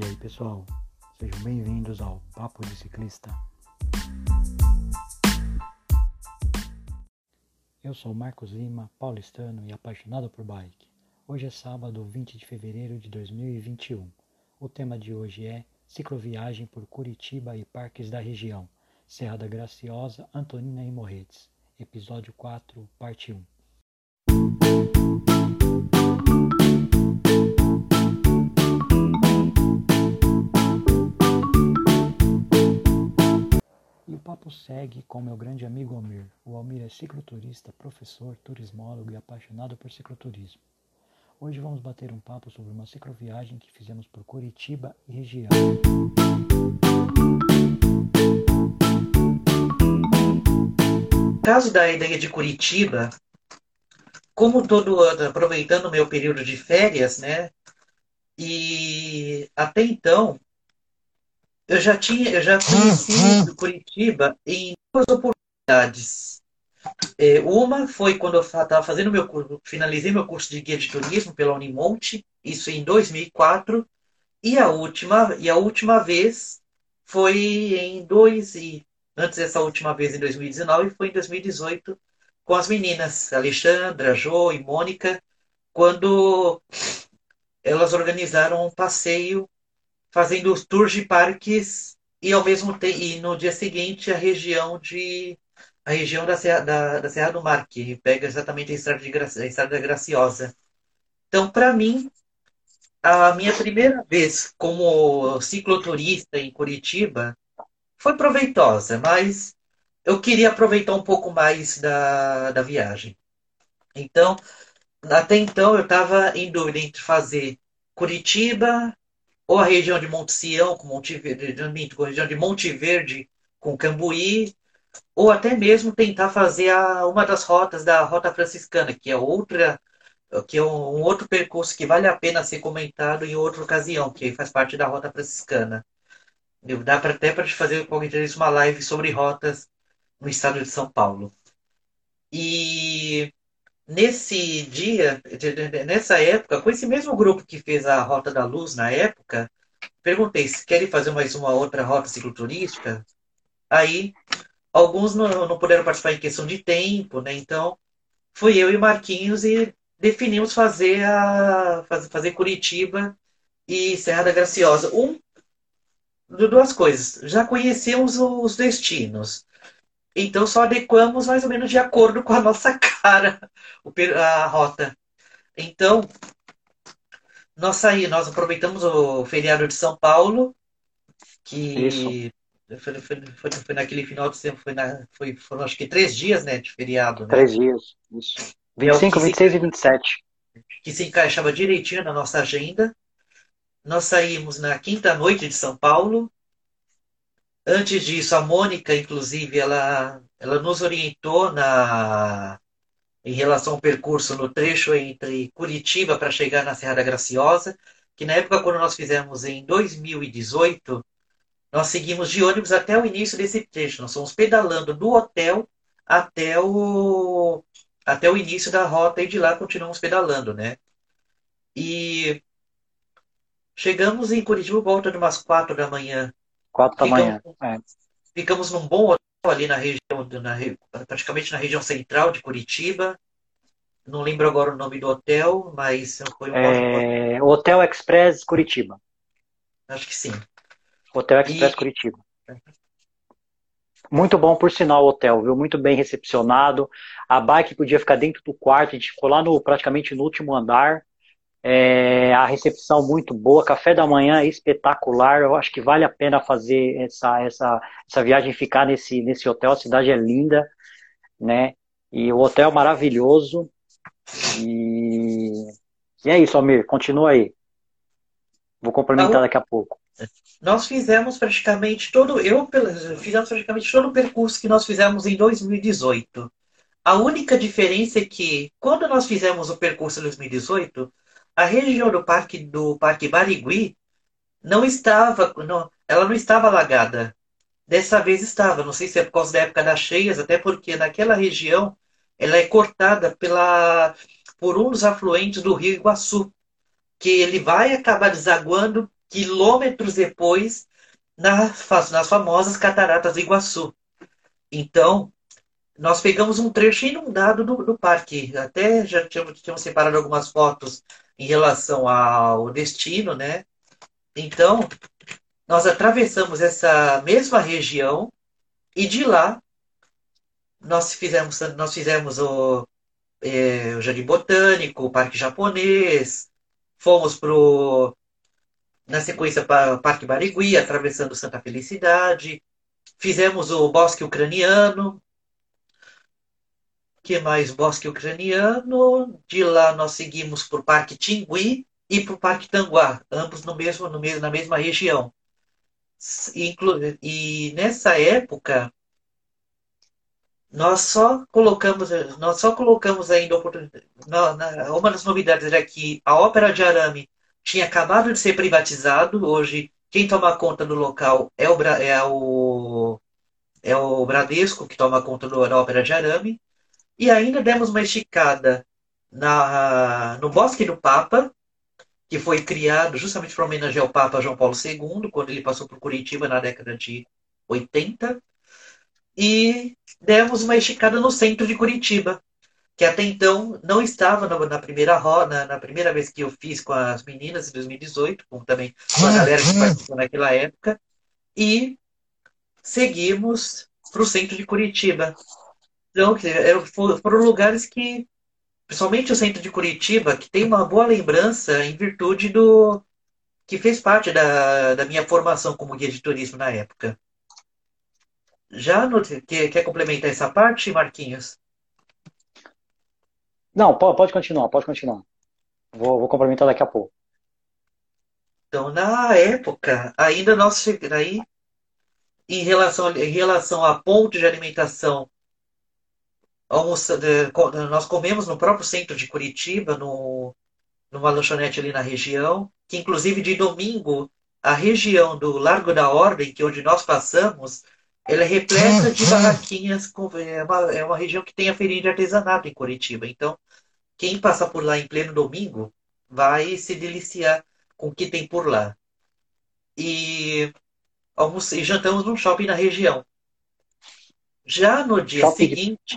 E aí pessoal, sejam bem-vindos ao Papo de Ciclista. Eu sou Marcos Lima, paulistano e apaixonado por bike. Hoje é sábado, 20 de fevereiro de 2021. O tema de hoje é cicloviagem por Curitiba e parques da região, Serra da Graciosa, Antonina e Morretes. Episódio 4, parte 1. Segue com meu grande amigo Almir. O Almir é cicloturista, professor, turismólogo e apaixonado por cicloturismo. Hoje vamos bater um papo sobre uma cicloviagem que fizemos por Curitiba e região. No caso da ideia de Curitiba, como todo ano, aproveitando o meu período de férias, né? E até então, eu já tinha, eu já conheci Curitiba em duas oportunidades. É, uma foi quando eu estava fazendo meu curso, finalizei meu curso de guia de turismo pela Unimonte, isso em 2004, e a última, e a última vez foi em dois e antes dessa última vez em 2019 foi em 2018 com as meninas Alexandra, Jo e Mônica, quando elas organizaram um passeio fazendo os tours de parques e ao mesmo tempo e no dia seguinte a região de a região da Serra, da, da Serra do Mar, que pega exatamente a Estrada, de a Estrada da Graciosa. Então, para mim, a minha primeira vez como cicloturista em Curitiba foi proveitosa, mas eu queria aproveitar um pouco mais da, da viagem. Então, até então, eu estava em dúvida entre fazer Curitiba ou a região de Monte Sião com Monte Verde, com a região de Monte Verde com Cambuí ou até mesmo tentar fazer a, uma das rotas da Rota Franciscana, que é outra que é um, outro percurso que vale a pena ser comentado em outra ocasião, que faz parte da Rota Franciscana. Dá pra, até para fazer qualquer dia uma live sobre rotas no estado de São Paulo. E nesse dia, nessa época, com esse mesmo grupo que fez a Rota da Luz na época, perguntei se querem fazer mais uma outra rota cicloturística. Aí Alguns não, não puderam participar em questão de tempo, né? Então, fui eu e Marquinhos e definimos fazer a fazer Curitiba e Serra da Graciosa. Um, duas coisas. Já conhecemos os destinos. Então só adequamos mais ou menos de acordo com a nossa cara a rota. Então, nós saí, nós aproveitamos o feriado de São Paulo, que. Foi, foi, foi, foi, naquele final de semana, foi, na, foi, foram acho que três dias né, de feriado. Né? Três dias, isso. 25, é 26 se, e 27. Que se encaixava direitinho na nossa agenda. Nós saímos na quinta noite de São Paulo. Antes disso, a Mônica, inclusive, ela, ela nos orientou na, em relação ao percurso no trecho entre Curitiba para chegar na Serra da Graciosa, que na época, quando nós fizemos em 2018, nós seguimos de ônibus até o início desse trecho. Nós fomos pedalando do hotel até o, até o início da rota e de lá continuamos pedalando, né? E chegamos em Curitiba volta de umas quatro da manhã. Quatro da manhã. É. Ficamos num bom hotel ali na região, na, praticamente na região central de Curitiba. Não lembro agora o nome do hotel, mas foi um é... Hotel Express Curitiba. Acho que sim. Hotel Express e... Curitiba. Muito bom, por sinal, o hotel, viu? Muito bem recepcionado. A bike podia ficar dentro do quarto, a gente ficou lá no, praticamente no último andar. É, a recepção muito boa, café da manhã espetacular. Eu acho que vale a pena fazer essa, essa, essa viagem, ficar nesse, nesse hotel. A cidade é linda, né? E o hotel é maravilhoso. E, e é isso, Almir, continua aí. Vou complementar daqui a pouco nós fizemos praticamente todo, eu fizemos praticamente todo o percurso que nós fizemos em 2018. A única diferença é que quando nós fizemos o percurso em 2018, a região do parque do Parque Barigui não estava, não, ela não estava alagada. Dessa vez estava, não sei se é por causa da época das cheias, até porque naquela região ela é cortada pela por um dos afluentes do Rio Iguaçu, que ele vai acabar desaguando quilômetros depois, nas famosas Cataratas do Iguaçu. Então, nós pegamos um trecho inundado do, do parque. Até já tínhamos, tínhamos separado algumas fotos em relação ao destino, né? Então, nós atravessamos essa mesma região e de lá nós fizemos, nós fizemos o, é, o Jardim Botânico, o Parque Japonês, fomos pro, na sequência para o Parque Barigui, atravessando Santa Felicidade, fizemos o Bosque Ucraniano, que mais? Bosque Ucraniano, de lá nós seguimos para o Parque Tingui e para o Parque Tanguá, ambos no mesmo, no mesmo, na mesma região. E nessa época, nós só colocamos, nós só colocamos ainda uma das novidades era que a Ópera de Arame tinha acabado de ser privatizado. Hoje, quem toma conta do local é o, é o, é o Bradesco, que toma conta do, da Ópera de Arame. E ainda demos uma esticada na, no Bosque do Papa, que foi criado justamente para homenagear o Papa João Paulo II, quando ele passou por Curitiba na década de 80. E demos uma esticada no centro de Curitiba, que até então não estava na, na primeira roda, na, primeira vez que eu fiz com as meninas em 2018, como também com a galera que participou naquela época, e seguimos para o centro de Curitiba. Então, foram lugares que principalmente o centro de Curitiba, que tem uma boa lembrança em virtude do que fez parte da, da minha formação como guia de turismo na época. Já no, quer, quer complementar essa parte, Marquinhos? Não, pode continuar, pode continuar. Vou, vou complementar daqui a pouco. Então, na época, ainda nós aí em relação, em relação à ponte de alimentação almoça, nós comemos no próprio centro de Curitiba, no, numa lanchonete ali na região, que inclusive de domingo, a região do Largo da Ordem, que é onde nós passamos, ela é repleta de barraquinhas, com, é, uma, é uma região que tem a feirinha de artesanato em Curitiba. Então, quem passa por lá em pleno domingo vai se deliciar com o que tem por lá. E, almoce, e jantamos num shopping na região. Já no dia shopping seguinte,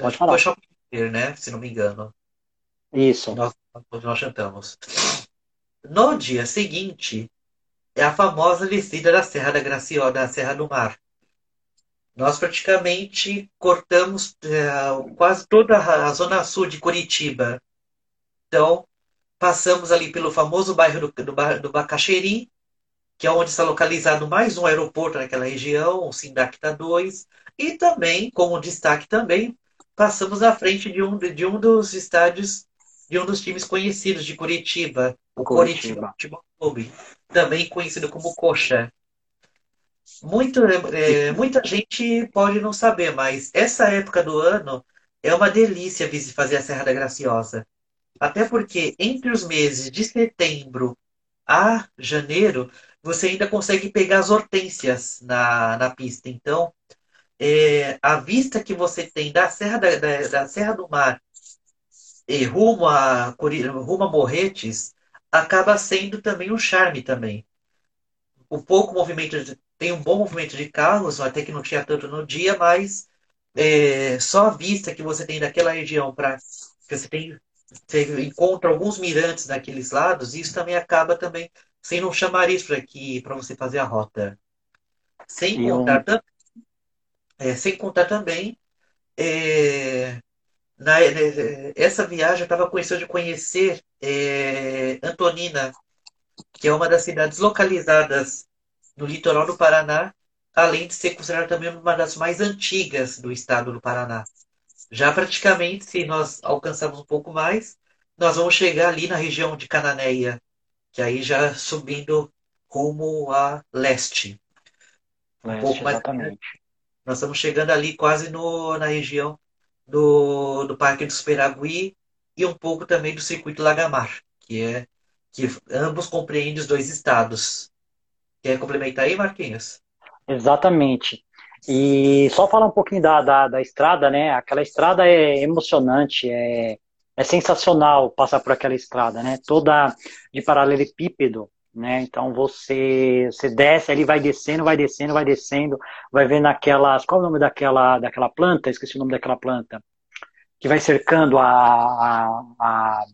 Pode falar. Foi Shopping né? Se não me engano. Isso. Nós, nós jantamos. No dia seguinte, é a famosa descida da Serra da Graciosa, da Serra do Mar. Nós praticamente cortamos é, quase toda a zona sul de Curitiba. Então, passamos ali pelo famoso bairro do, do, do Bacaxeri, que é onde está localizado mais um aeroporto naquela região, o Sindacta 2, e também, como destaque também, passamos à frente de um, de um dos estádios de um dos times conhecidos de Curitiba, o Curitiba Futebol Clube, também conhecido como Coxa. Muito, é, muita gente pode não saber, mas essa época do ano é uma delícia fazer a Serra da Graciosa. Até porque entre os meses de setembro a janeiro, você ainda consegue pegar as hortênsias na, na pista. Então, é, a vista que você tem da Serra, da, da, da Serra do Mar e rumo a, rumo a Morretes acaba sendo também um charme também. O pouco movimento, tem um bom movimento de carros, até que não tinha tanto no dia, mas é, só a vista que você tem daquela região para que você tem você encontra alguns mirantes naqueles lados, isso também acaba também sendo um chamariz para para você fazer a rota. Sem contar também é, sem contar também, é, na, né, essa viagem eu estava conhecendo de conhecer é, Antonina, que é uma das cidades localizadas no litoral do Paraná, além de ser considerada também uma das mais antigas do estado do Paraná. Já praticamente, se nós alcançarmos um pouco mais, nós vamos chegar ali na região de Cananéia, que aí já subindo rumo a leste. leste um pouco mais exatamente. Nós estamos chegando ali quase no, na região do, do Parque do Superagui e um pouco também do Circuito Lagamar, que é que ambos compreendem os dois estados. Quer complementar aí, Marquinhos? Exatamente. E só falar um pouquinho da, da, da, estrada, né? Aquela estrada é emocionante, é, é sensacional passar por aquela estrada, né? Toda de paralelepípedo, né? Então você você desce, ali vai descendo, vai descendo, vai descendo, vai vendo aquelas, qual é o nome daquela daquela planta? Esqueci o nome daquela planta que vai cercando a a, a,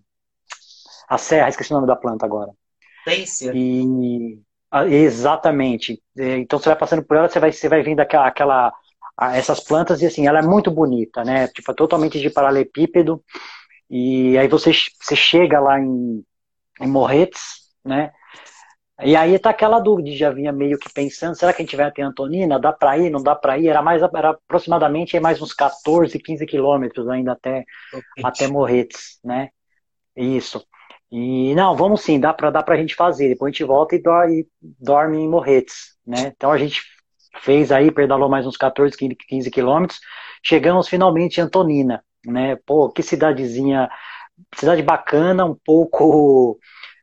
a serra, esqueci o nome da planta agora. Pência. E exatamente. É, então você vai passando por ela, você vai você vai vendo aquela, aquela essas plantas e assim, ela é muito bonita, né? Tipo, totalmente de paralelepípedo. E aí você, você chega lá em, em Morretes, né? E aí tá aquela dúvida, já vinha meio que pensando, será que a gente vai até Antonina? Dá para ir, não dá para ir? Era mais era aproximadamente mais uns 14, 15 quilômetros ainda até até Morretes, né? Isso. E não, vamos sim, dá para dá pra gente fazer. Depois a gente volta e dorme, dorme em Morretes, né? Então a gente fez aí, pedalou mais uns 14, 15 quilômetros. Chegamos finalmente em Antonina né? Pô, que cidadezinha, cidade bacana, um pouco,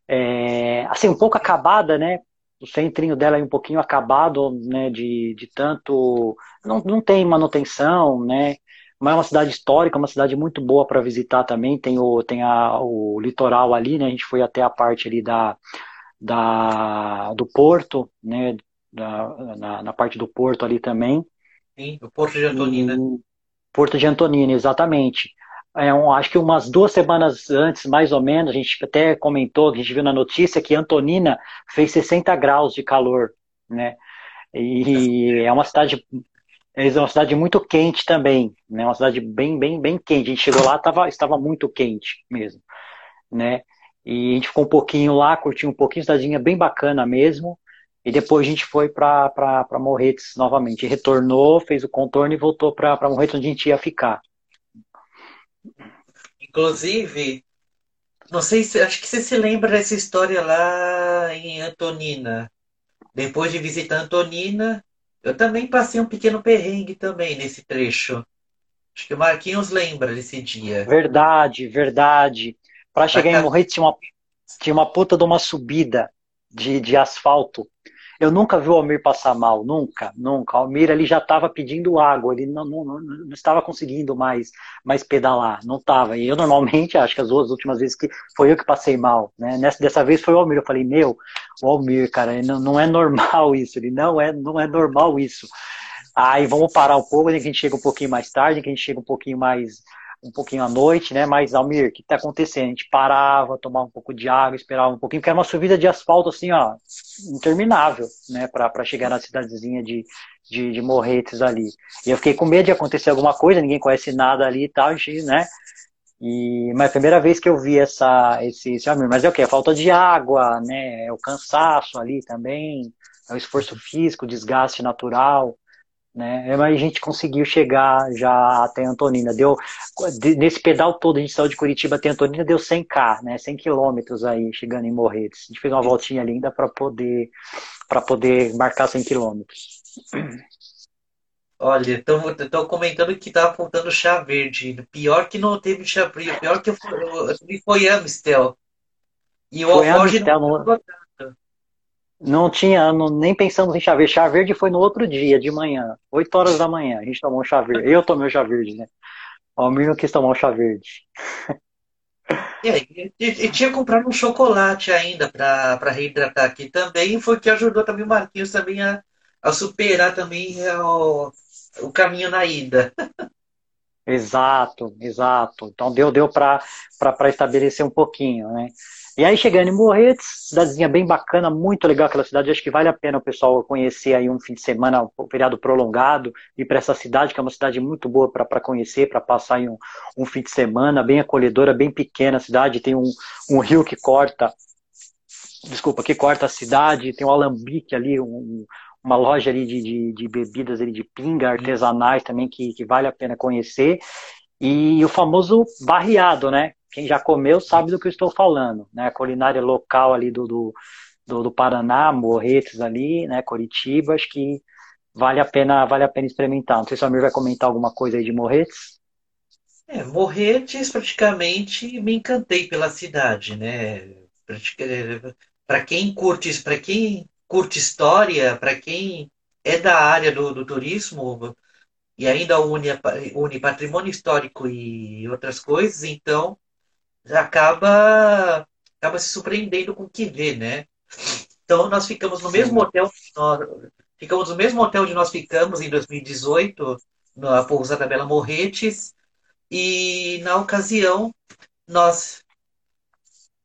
é, assim, um pouco acabada, né? O centrinho dela é um pouquinho acabado, né? De, de tanto, não, não tem manutenção, né? Mas é uma cidade histórica, uma cidade muito boa para visitar também. Tem o, tem a, o litoral ali, né? A gente foi até a parte ali da, da do porto, né? Da, na, na parte do porto ali também. Sim, o Porto de Antonina. E, Porto de Antonina, exatamente. É um, acho que umas duas semanas antes, mais ou menos, a gente até comentou, a gente viu na notícia que Antonina fez 60 graus de calor, né? E é uma cidade é uma cidade muito quente também, né? Uma cidade bem, bem, bem quente. A gente chegou lá, tava, estava muito quente mesmo, né? E a gente ficou um pouquinho lá, curtiu um pouquinho, cidadinha bem bacana mesmo. E depois a gente foi para Morretes novamente. Retornou, fez o contorno e voltou para Morretes, onde a gente ia ficar. Inclusive, não sei se. Acho que você se lembra dessa história lá em Antonina. Depois de visitar Antonina, eu também passei um pequeno perrengue também nesse trecho. Acho que o Marquinhos lembra desse dia. Verdade, verdade. Para chegar em Morretes tinha uma, tinha uma puta de uma subida de, de asfalto eu nunca vi o Almir passar mal, nunca, nunca. O Almir ele já estava pedindo água, ele não, não, não, estava conseguindo mais, mais pedalar, não estava. E eu normalmente, acho que as duas últimas vezes que foi eu que passei mal, né? Nessa, dessa vez foi o Almir. Eu falei, meu, o Almir, cara, não, não é normal isso, ele não é, não é normal isso. Aí vamos parar um pouco, a gente chega um pouquinho mais tarde, que a gente chega um pouquinho mais um pouquinho à noite, né? Mas, Almir, o que está acontecendo? A gente parava, tomava um pouco de água, esperava um pouquinho, porque era uma subida de asfalto, assim, ó, interminável, né? Para chegar na cidadezinha de, de, de, Morretes ali. E eu fiquei com medo de acontecer alguma coisa, ninguém conhece nada ali e tal, né? E, mas é a primeira vez que eu vi essa, esse, esse Almir, mas é o que? A falta de água, né? É o cansaço ali também, é o esforço físico, o desgaste natural né? Mas a gente conseguiu chegar já até Antonina. Deu nesse pedal todo a gente saiu de Curitiba até Antonina deu 100k, né? 100 quilômetros aí chegando em Morretes. A gente fez uma voltinha linda para poder para poder marcar 100 quilômetros. Olha, estão comentando que tá apontando chá verde. Pior que não teve chá verde. Pior que eu, eu, eu, foi Amistel. E o Alforge não, não não tinha, não, nem pensamos em chá verde. Chá verde foi no outro dia, de manhã, 8 horas da manhã. A gente tomou um chá verde. Eu tomei o chá verde, né? O Almir não quis tomar o chá verde. E, e, e, tinha comprado um chocolate ainda para reidratar aqui também. Foi que ajudou também o Marquinhos também a, a superar também o, o caminho na ida. Exato, exato. Então deu, deu para estabelecer um pouquinho, né? E aí chegando em Morretes, cidadezinha bem bacana, muito legal aquela cidade, acho que vale a pena o pessoal conhecer aí um fim de semana, um feriado prolongado, ir para essa cidade, que é uma cidade muito boa para conhecer, para passar aí um, um, fim de semana, bem acolhedora, bem pequena a cidade, tem um, um rio que corta, desculpa, que corta a cidade, tem um alambique ali, um, uma loja ali de, de, de, bebidas ali de pinga artesanais também que, que vale a pena conhecer. E o famoso barriado, né? Quem já comeu sabe do que eu estou falando, né? A culinária local ali do, do, do, do Paraná, Morretes ali, né? Curitiba, acho que vale a pena, vale a pena experimentar. Não sei se o Amir vai comentar alguma coisa aí de Morretes. É, Morretes, praticamente, me encantei pela cidade, né? Para quem curte, para quem curte história, para quem é da área do, do turismo e ainda une, une patrimônio histórico e outras coisas, então acaba, acaba se surpreendendo com o que vê, né? Então nós ficamos no mesmo hotel, nós, ficamos no mesmo hotel onde nós ficamos em 2018, na pousada Bela Morretes, e na ocasião nós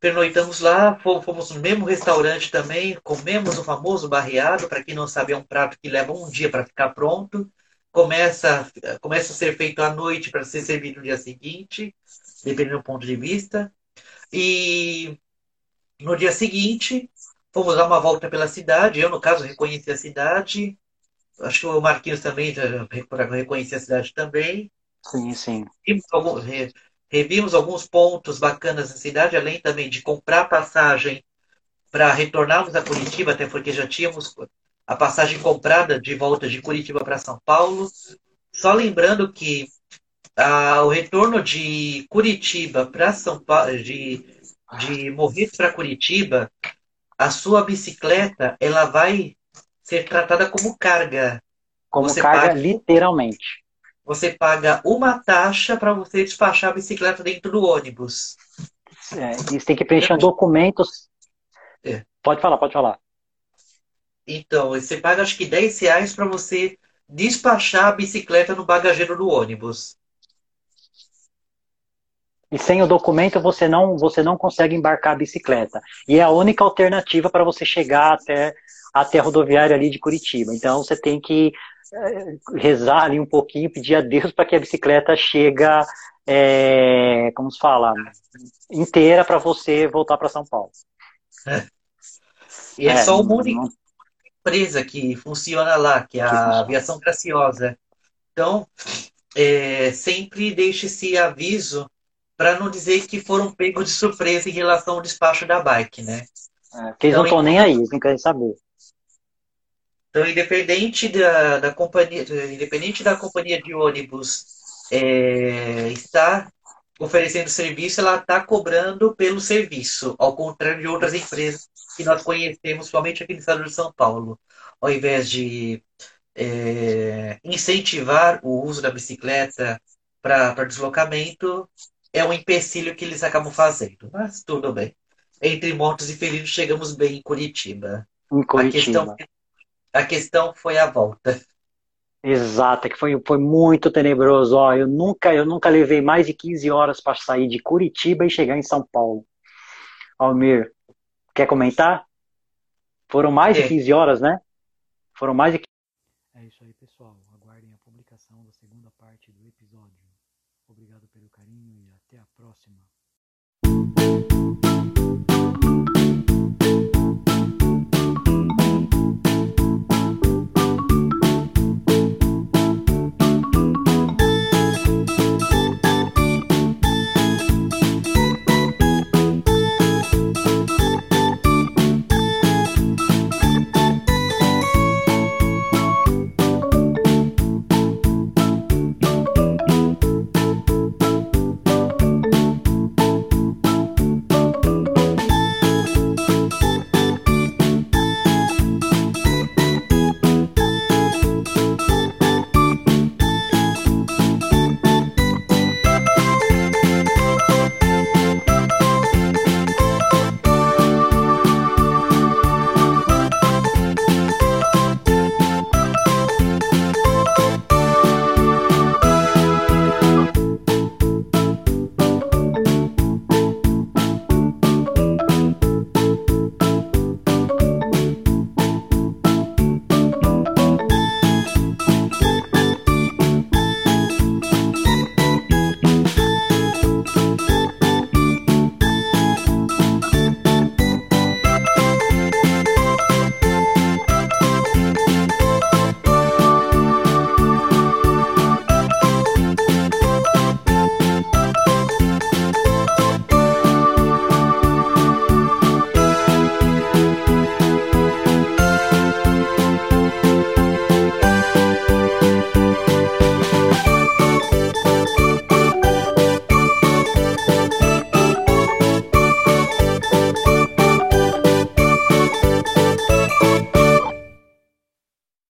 pernoitamos lá, fomos no mesmo restaurante também, comemos o famoso barreado, para quem não sabe é um prato que leva um dia para ficar pronto, começa, começa a ser feito à noite para ser servido no dia seguinte, dependendo do ponto de vista. E no dia seguinte, fomos dar uma volta pela cidade. Eu, no caso, reconheci a cidade. Acho que o Marquinhos também reconhecia a cidade também. Sim, sim. Revimos alguns pontos bacanas da cidade, além também de comprar passagem para retornarmos a Curitiba, até porque já tínhamos a passagem comprada de volta de Curitiba para São Paulo. Só lembrando que ah, o retorno de Curitiba para São Paulo, de, de Morretes para Curitiba, a sua bicicleta ela vai ser tratada como carga. Como você carga, paga, literalmente. Você paga uma taxa para você despachar a bicicleta dentro do ônibus. É, você tem que preencher documentos. É. Pode falar, pode falar. Então, você paga acho que 10 reais para você despachar a bicicleta no bagageiro do ônibus. E sem o documento você não, você não consegue embarcar a bicicleta. E é a única alternativa para você chegar até, até a rodoviária ali de Curitiba. Então você tem que é, rezar ali um pouquinho, pedir a Deus para que a bicicleta chega, é, como se fala, inteira para você voltar para São Paulo. É. E é, é só uma única empresa que funciona lá, que é a Aviação Graciosa. Então, é, sempre deixe esse aviso para não dizer que foram pegos de surpresa em relação ao despacho da bike, né? É, que eles então, não estão nem aí, eles não querem saber. Então, independente da, da companhia, independente da companhia de ônibus é, estar oferecendo serviço, ela está cobrando pelo serviço, ao contrário de outras empresas que nós conhecemos, somente aqui no estado de São Paulo. Ao invés de é, incentivar o uso da bicicleta para deslocamento, é um empecilho que eles acabam fazendo. Mas tudo bem. Entre mortos e feridos, chegamos bem em Curitiba. Em Curitiba. A questão, a questão foi a volta. Exato, que foi, foi muito tenebroso. Ó, eu nunca eu nunca levei mais de 15 horas para sair de Curitiba e chegar em São Paulo. Almir, quer comentar? Foram mais é. de 15 horas, né? Foram mais de